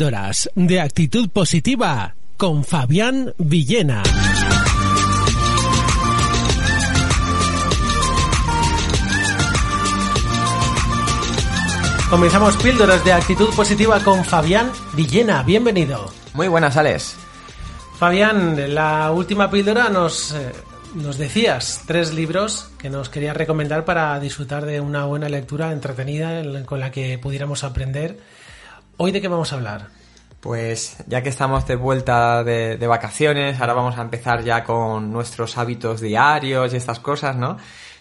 Píldoras de actitud positiva con Fabián Villena. Comenzamos Píldoras de actitud positiva con Fabián Villena. Bienvenido. Muy buenas, Alex. Fabián, la última píldora nos, eh, nos decías tres libros que nos querías recomendar para disfrutar de una buena lectura entretenida en- con la que pudiéramos aprender. ¿Hoy de qué vamos a hablar? Pues ya que estamos de vuelta de, vacaciones, ahora vamos a empezar ya con nuestros hábitos diarios y estas cosas, ¿no?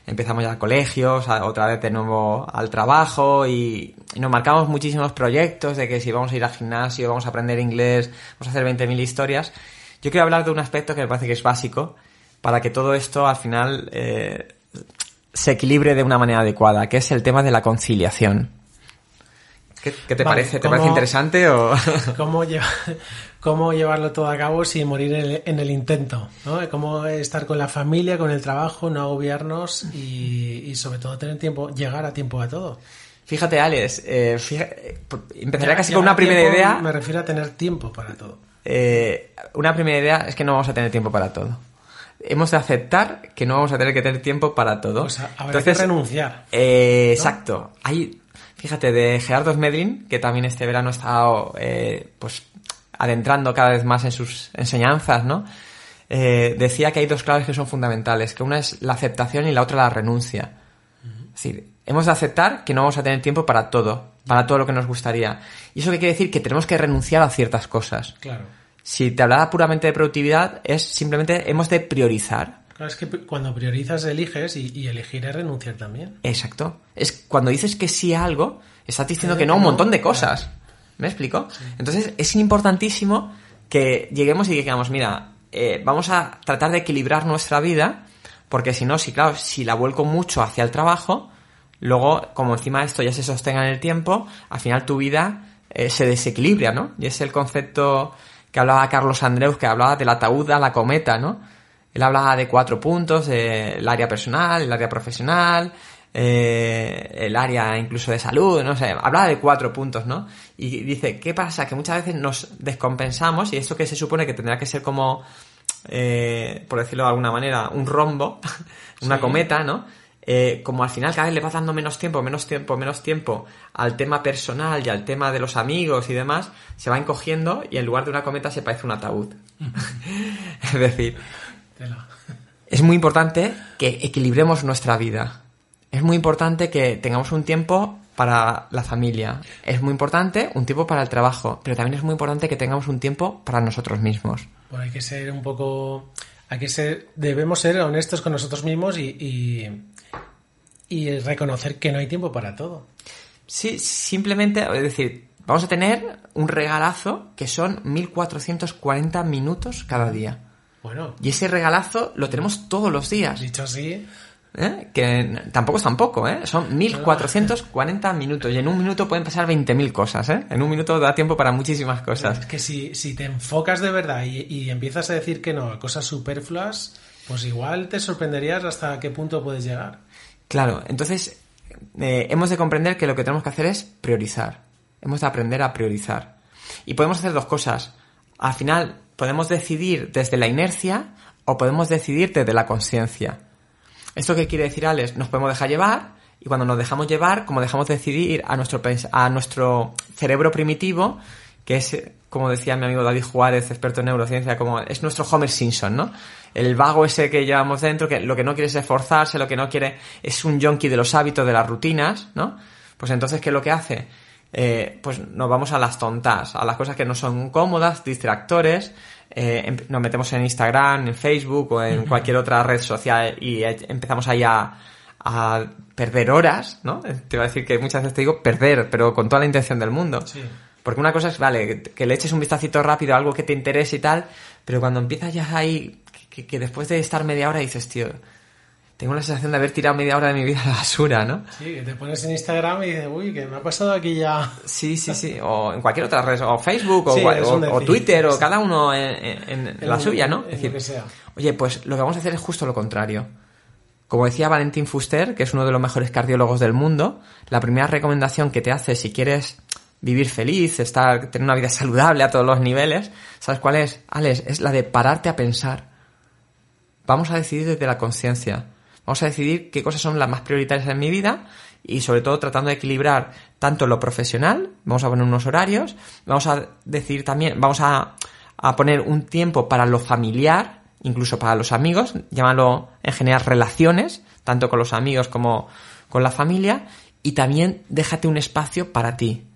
Empezamos ya colegios, a- otra vez de nuevo al trabajo y, y nos marcamos muchísimos proyectos de que si vamos a ir al gimnasio, vamos a aprender inglés, vamos a hacer 20.000 historias. Yo quiero hablar de un aspecto que me parece que es básico para que todo esto al final eh, se equilibre de una manera adecuada, que es el tema de la conciliación. ¿Qué, qué te Vale, parece? ¿Te ¿cómo- parece interesante o...? ¿Cómo, lleva- cómo llevarlo todo a cabo sin morir en el, en el intento? ¿no? Cómo estar con la familia, con el trabajo, no agobiarnos y, y sobre todo tener tiempo, llegar a tiempo a todo. Fíjate, Alex, eh, eh, empezaría Ya- casi con una primera tiempo idea. Me refiero a tener tiempo para todo. eh, una primera idea es que no vamos a tener tiempo para todo. Hemos de aceptar que no vamos a tener que tener tiempo para todo. O sea, habrá que renunciar. eh, Exacto. Hay, fíjate, de Gerardo Smedlin, que también este verano ha estado, eh, pues, adentrando cada vez más en sus enseñanzas, ¿no? Eh, decía que hay dos claves que son fundamentales, que una es la aceptación y la otra la renuncia. Es decir, hemos de aceptar que no vamos a tener tiempo para todo, para todo lo que nos gustaría. ¿Y eso qué quiere decir? Que tenemos que renunciar a ciertas cosas. Claro. Si te hablaba puramente de productividad, es simplemente hemos de priorizar. Claro, es que cuando priorizas eliges y, y elegir es renunciar también. Exacto. Es cuando dices que sí a algo, estás diciendo que no a un montón de claro. cosas. ¿Me explico? Entonces es importantísimo que lleguemos y digamos, mira, eh, vamos a tratar de equilibrar nuestra vida, porque si no, si claro, si la vuelco mucho hacia el trabajo, luego, como encima esto ya se sostenga en el tiempo, al final tu vida eh, se desequilibra, ¿no? Y es el concepto que hablaba Carlos Andreus, que hablaba del ataúd a la cometa, ¿no? Él hablaba de cuatro puntos, eh, el área personal, el área profesional, eh, el área incluso de salud, no sé, hablaba de cuatro puntos, ¿no? Y dice, ¿qué pasa? Que muchas veces nos descompensamos y esto que se supone que tendrá que ser como, eh, por decirlo de alguna manera, un rombo, una Sí. cometa, ¿no? Eh, como al final cada vez le vas dando menos tiempo, menos tiempo, menos tiempo al tema personal y al tema de los amigos y demás, se va encogiendo y en lugar de una cometa se parece un ataúd. es decir. Es muy importante que equilibremos nuestra vida. Es muy importante que tengamos un tiempo para la familia. Es muy importante un tiempo para el trabajo. Pero también es muy importante que tengamos un tiempo para nosotros mismos. Bueno, hay que ser un poco. Hay que ser. Debemos ser honestos con nosotros mismos y, y, y reconocer que no hay tiempo para todo. Sí, simplemente, es decir, vamos a tener un regalazo que son 1440 minutos cada día. Bueno, Y ese regalazo lo tenemos todos los días. dicho así, ¿eh? Que tampoco es tampoco, ¿eh? Son 1440 minutos. Y en un minuto pueden pasar 20.000 cosas, ¿eh? En un minuto da tiempo para muchísimas cosas. es que si, si te enfocas de verdad y, y empiezas a decir que no a cosas superfluas, pues igual te sorprenderías hasta qué punto puedes llegar. Claro, entonces eh, hemos de comprender que lo que tenemos que hacer es priorizar. Hemos de aprender a priorizar. Y podemos hacer dos cosas. Al final, podemos decidir desde la inercia o podemos decidir desde la conciencia. ¿Esto qué quiere decir, Alex? Nos podemos dejar llevar y cuando nos dejamos llevar, como dejamos decidir a nuestro, a nuestro cerebro primitivo, que es, como decía mi amigo David Juárez, experto en neurociencia, como es nuestro Homer Simpson, ¿no? El vago ese que llevamos dentro, que lo que no quiere es esforzarse, lo que no quiere es un yonki de los hábitos, de las rutinas, ¿no? Pues entonces, ¿qué es lo que hace? Eh, pues nos vamos a las tontas, a las cosas que no son cómodas, distractores, eh, em- nos metemos en Instagram, en Facebook o en cualquier otra red social y eh, empezamos ahí a, a perder horas, ¿no? Te iba a decir que muchas veces te digo perder, pero con toda la intención del mundo. Sí. Porque una cosa es, vale, que, le eches un vistacito rápido a algo que te interese y tal, pero cuando empiezas ya ahí, que- que después de estar media hora dices, tío, tengo la sensación de haber tirado media hora de mi vida a la basura, ¿no? Sí, que te pones en Instagram y dices, uy, que me ha pasado aquí ya. Sí, sí, sí. O en cualquier otra red, o Facebook, o, Sí, Twitter, o cada uno en, en- en la suya, ¿no? en Es lo decir, que sea. oye, pues lo que vamos a hacer es justo lo contrario. Como decía Valentín Fuster, que es uno de los mejores cardiólogos del mundo, la primera recomendación que te hace si quieres vivir feliz, estar, tener una vida saludable a todos los niveles, ¿sabes cuál es? Alex, es la de pararte a pensar. Vamos a decidir desde la conciencia. Vamos a decidir qué cosas son las más prioritarias en mi vida y sobre todo tratando de equilibrar tanto lo profesional, vamos a poner unos horarios, vamos a decidir también, vamos a, a poner un tiempo para lo familiar, incluso para los amigos, llámalo en general relaciones, tanto con los amigos como con la familia, y también déjate un espacio para ti.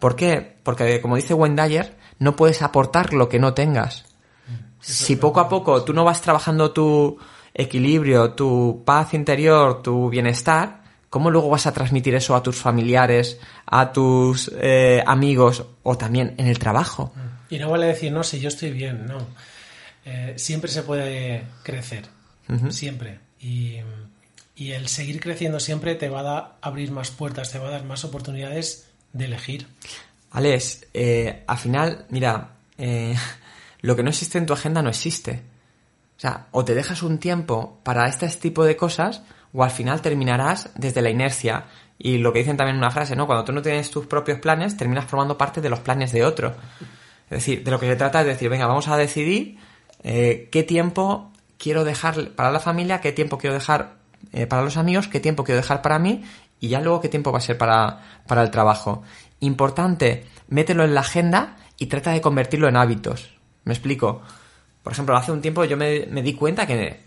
¿Por qué? Porque como dice Wendayer, no puedes aportar lo que no tengas. Si poco a poco tú no vas trabajando tu equilibrio, tu paz interior, tu bienestar, ¿cómo luego vas a transmitir eso a tus familiares, a tus eh, amigos o también en el trabajo? Y no vale decir, no, si yo estoy bien, no. Eh, siempre se puede crecer, siempre. Y, y el seguir creciendo siempre te va a dar- abrir más puertas, te va a dar más oportunidades de elegir. Alex, eh, al final, mira, lo que no existe en tu agenda no existe. O sea, o te dejas un tiempo para este tipo de cosas, o al final terminarás desde la inercia. Y lo que dicen también en una frase, ¿no? Cuando tú no tienes tus propios planes, terminas formando parte de los planes de otro. Es decir, de lo que se trata es decir, venga, vamos a decidir eh, qué tiempo quiero dejar para la familia, qué tiempo quiero dejar eh, para los amigos, qué tiempo quiero dejar para mí y ya luego qué tiempo va a ser para, para el trabajo. Importante, mételo en la agenda y trata de convertirlo en hábitos. ¿Me explico? Por ejemplo, hace un tiempo yo me, di cuenta que,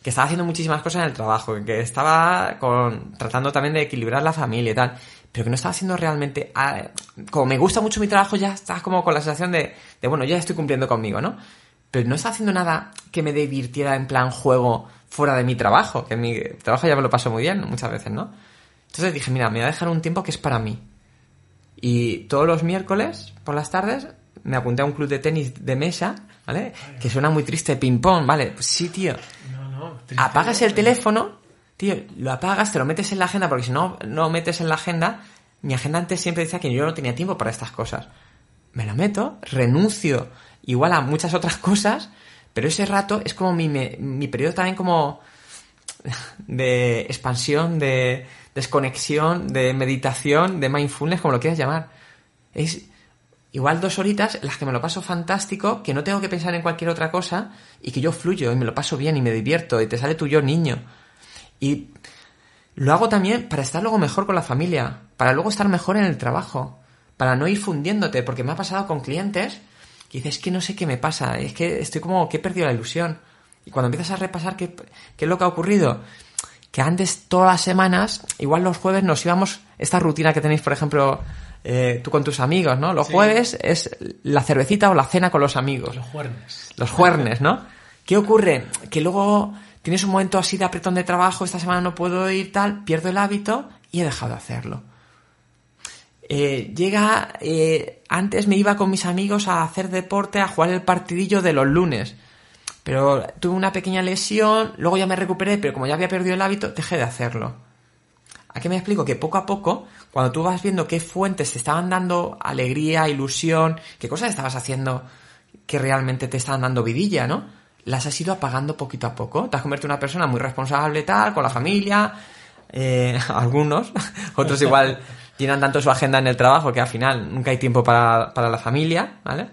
que estaba haciendo muchísimas cosas en el trabajo, que estaba con, tratando también de equilibrar la familia y tal, pero que no estaba haciendo realmente... ah, como me gusta mucho mi trabajo, ya estás como con la sensación de, bueno, ya estoy cumpliendo conmigo, ¿no? Pero no estaba haciendo nada que me divirtiera en plan juego fuera de mi trabajo, que mi trabajo ya me lo paso muy bien muchas veces, ¿no? Entonces dije, mira, me voy a dejar un tiempo que es para mí. Y todos los miércoles, por las tardes, me apunté a un club de tenis de mesa, ¿vale? Que suena muy triste, ping-pong, ¿vale? Pues sí, tío. No, no. triste, Apagas el teléfono, tío, lo apagas, te lo metes en la agenda, porque si no no metes en la agenda, mi agenda antes siempre decía que yo no tenía tiempo para estas cosas. Me lo meto, renuncio igual a muchas otras cosas, pero ese rato es como mi, mi periodo también como de expansión, de desconexión, de meditación, de mindfulness, como lo quieras llamar. Es igual dos horitas en las que me lo paso fantástico, que no tengo que pensar en cualquier otra cosa y que yo fluyo y me lo paso bien y me divierto y te sale tu yo niño. Y lo hago también para estar luego mejor con la familia, para luego estar mejor en el trabajo, para no ir fundiéndote, porque me ha pasado con clientes que dices, es que no sé qué me pasa, es que estoy como que he perdido la ilusión. Y cuando empiezas a repasar qué, qué es lo que ha ocurrido, que antes todas las semanas, igual los jueves nos íbamos, esta rutina que tenéis, por ejemplo, eh, tú con tus amigos, ¿no? Los Sí. jueves es la cervecita o la cena con los amigos Los juernes. los juernes, ¿no? ¿Qué ocurre? Que luego tienes un momento así de apretón de trabajo, esta semana no puedo ir tal, pierdo el hábito y he dejado de hacerlo. Eh, llega, eh, antes me iba con mis amigos a hacer deporte, a jugar el partidillo de los lunes. Pero tuve una pequeña lesión, luego ya me recuperé, pero como ya había perdido el hábito, dejé de hacerlo. ¿A qué me explico? Que poco a poco, cuando tú vas viendo qué fuentes te estaban dando alegría, ilusión, qué cosas estabas haciendo que realmente te estaban dando vidilla, ¿no? Las has ido apagando poquito a poco. Te has convertido en una persona muy responsable, tal, con la familia. eh, algunos, otros igual llenan tanto su agenda en el trabajo que al final nunca hay tiempo para, para la familia, ¿vale?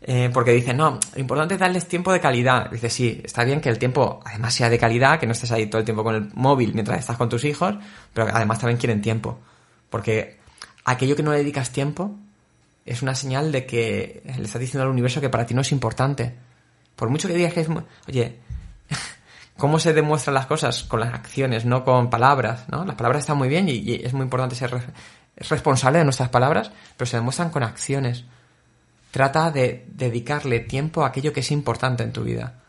Eh, porque dicen, no, lo importante es darles tiempo de calidad. Dice, sí, está bien que el tiempo además sea de calidad, que no estés ahí todo el tiempo con el móvil mientras estás con tus hijos, pero además también quieren tiempo. Porque aquello que no le dedicas tiempo es una señal de que le estás diciendo al universo que para ti no es importante. Por mucho que digas que es... Oye, ¿cómo se demuestran las cosas? Con las acciones, no con palabras, ¿no? Las palabras están muy bien y, es muy importante ser re- responsable de nuestras palabras, pero se demuestran con acciones. Trata de dedicarle tiempo a aquello que es importante en tu vida.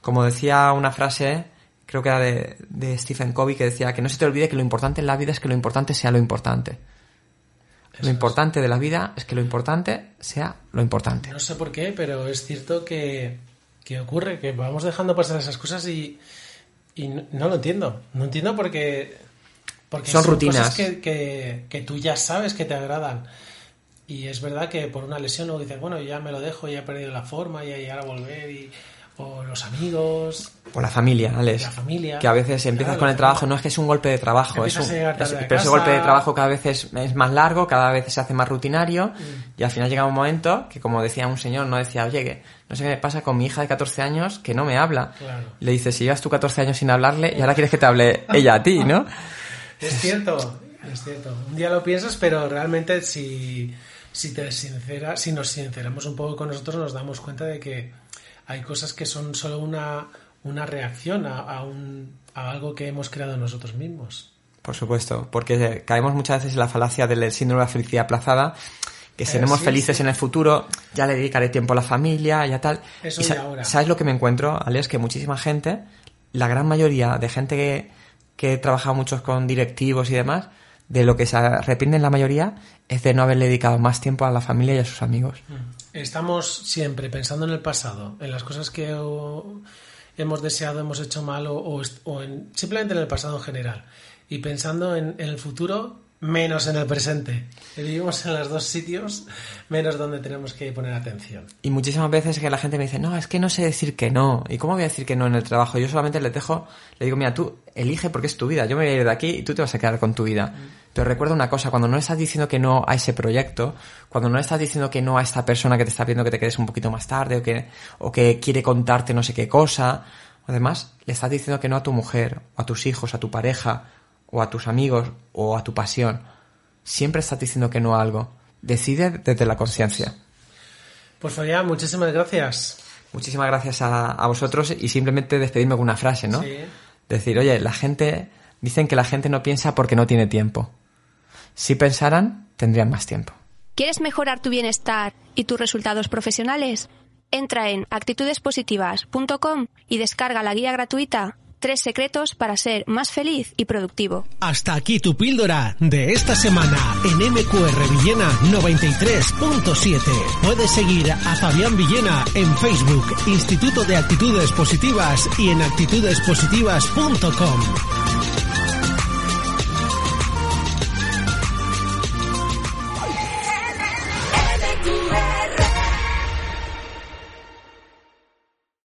Como decía una frase, creo que era de, de Stephen Covey, que decía que no se te olvide que lo importante en la vida es que lo importante sea lo importante. lo importante de la vida es que lo importante sea lo importante. No sé por qué, pero es cierto que, que ocurre, que vamos dejando pasar esas cosas y, y no, no lo entiendo. No entiendo porque, porque Son rutinas. cosas que, que, que tú ya sabes que te agradan. Y es verdad que por una lesión luego dices, bueno, ya me lo dejo, ya he perdido la forma, y ahora volver, y, o los amigos, Por la familia, Alex. La familia. Que a veces empiezas Claro, con el trabajo, no es que es un golpe de trabajo, es un- a llegar es- a pero ese golpe de trabajo cada vez es, es más largo, cada vez se hace más rutinario Mm. y al final llega un momento que como decía un señor, no decía, oye, que no sé qué me pasa con mi hija de 14 años que no me habla. Claro. Le dices, si llevas tú 14 años sin hablarle y ahora quieres que te hable ella a ti, ¿no? Es cierto, es cierto. Un día lo piensas, pero realmente si, si te sincera, si nos sinceramos un poco con nosotros, nos damos cuenta de que hay cosas que son solo una, una reacción a, a un, a algo que hemos creado nosotros mismos. Por supuesto, porque caemos muchas veces en la falacia del síndrome de la felicidad aplazada, que seremos sí, felices sí. en el futuro, ya le dedicaré tiempo a la familia, ya tal. Eso Y y sa- ahora. ¿Sabes lo que me encuentro, Alex? Que muchísima gente, la gran mayoría de gente que, que he trabajado muchos con directivos y demás, de lo que se arrepienten la mayoría es de no haberle dedicado más tiempo a la familia y a sus amigos. Estamos siempre pensando en el pasado, en las cosas que hemos deseado, hemos hecho mal o, o en- simplemente en el pasado en general. Y pensando en, en el futuro, menos en el presente. Vivimos en los dos sitios, menos donde tenemos que poner atención. Y muchísimas veces que la gente me dice, no, es que no sé decir que no. ¿Y cómo voy a decir que no en el trabajo? Yo solamente les dejo, le digo, mira, tú elige porque es tu vida. Yo me voy a ir de aquí y tú te vas a quedar con tu vida. Pero recuerda una cosa, cuando no estás diciendo que no a ese proyecto, cuando no estás diciendo que no a esta persona que te está viendo que te quedes un poquito más tarde o que, o que quiere contarte no sé qué cosa, además le estás diciendo que no a tu mujer, o a tus hijos, a tu pareja, o a tus amigos, o a tu pasión. Siempre estás diciendo que no a algo. Decide desde la conciencia. Pues Fabián, muchísimas gracias. Muchísimas gracias a, a vosotros y simplemente despedirme con una frase, ¿no? Sí. Decir, oye, la gente, dicen que la gente no piensa porque no tiene tiempo. Si pensaran, tendrían más tiempo. ¿Quieres mejorar tu bienestar y tus resultados profesionales? Entra en actitudespositivas.com y descarga la guía gratuita Tres secretos para ser más feliz y productivo. Hasta aquí tu píldora de esta semana en MQR Villena 93.7. Puedes seguir a Fabián Villena en Facebook, Instituto de Actitudes Positivas y en actitudespositivas.com.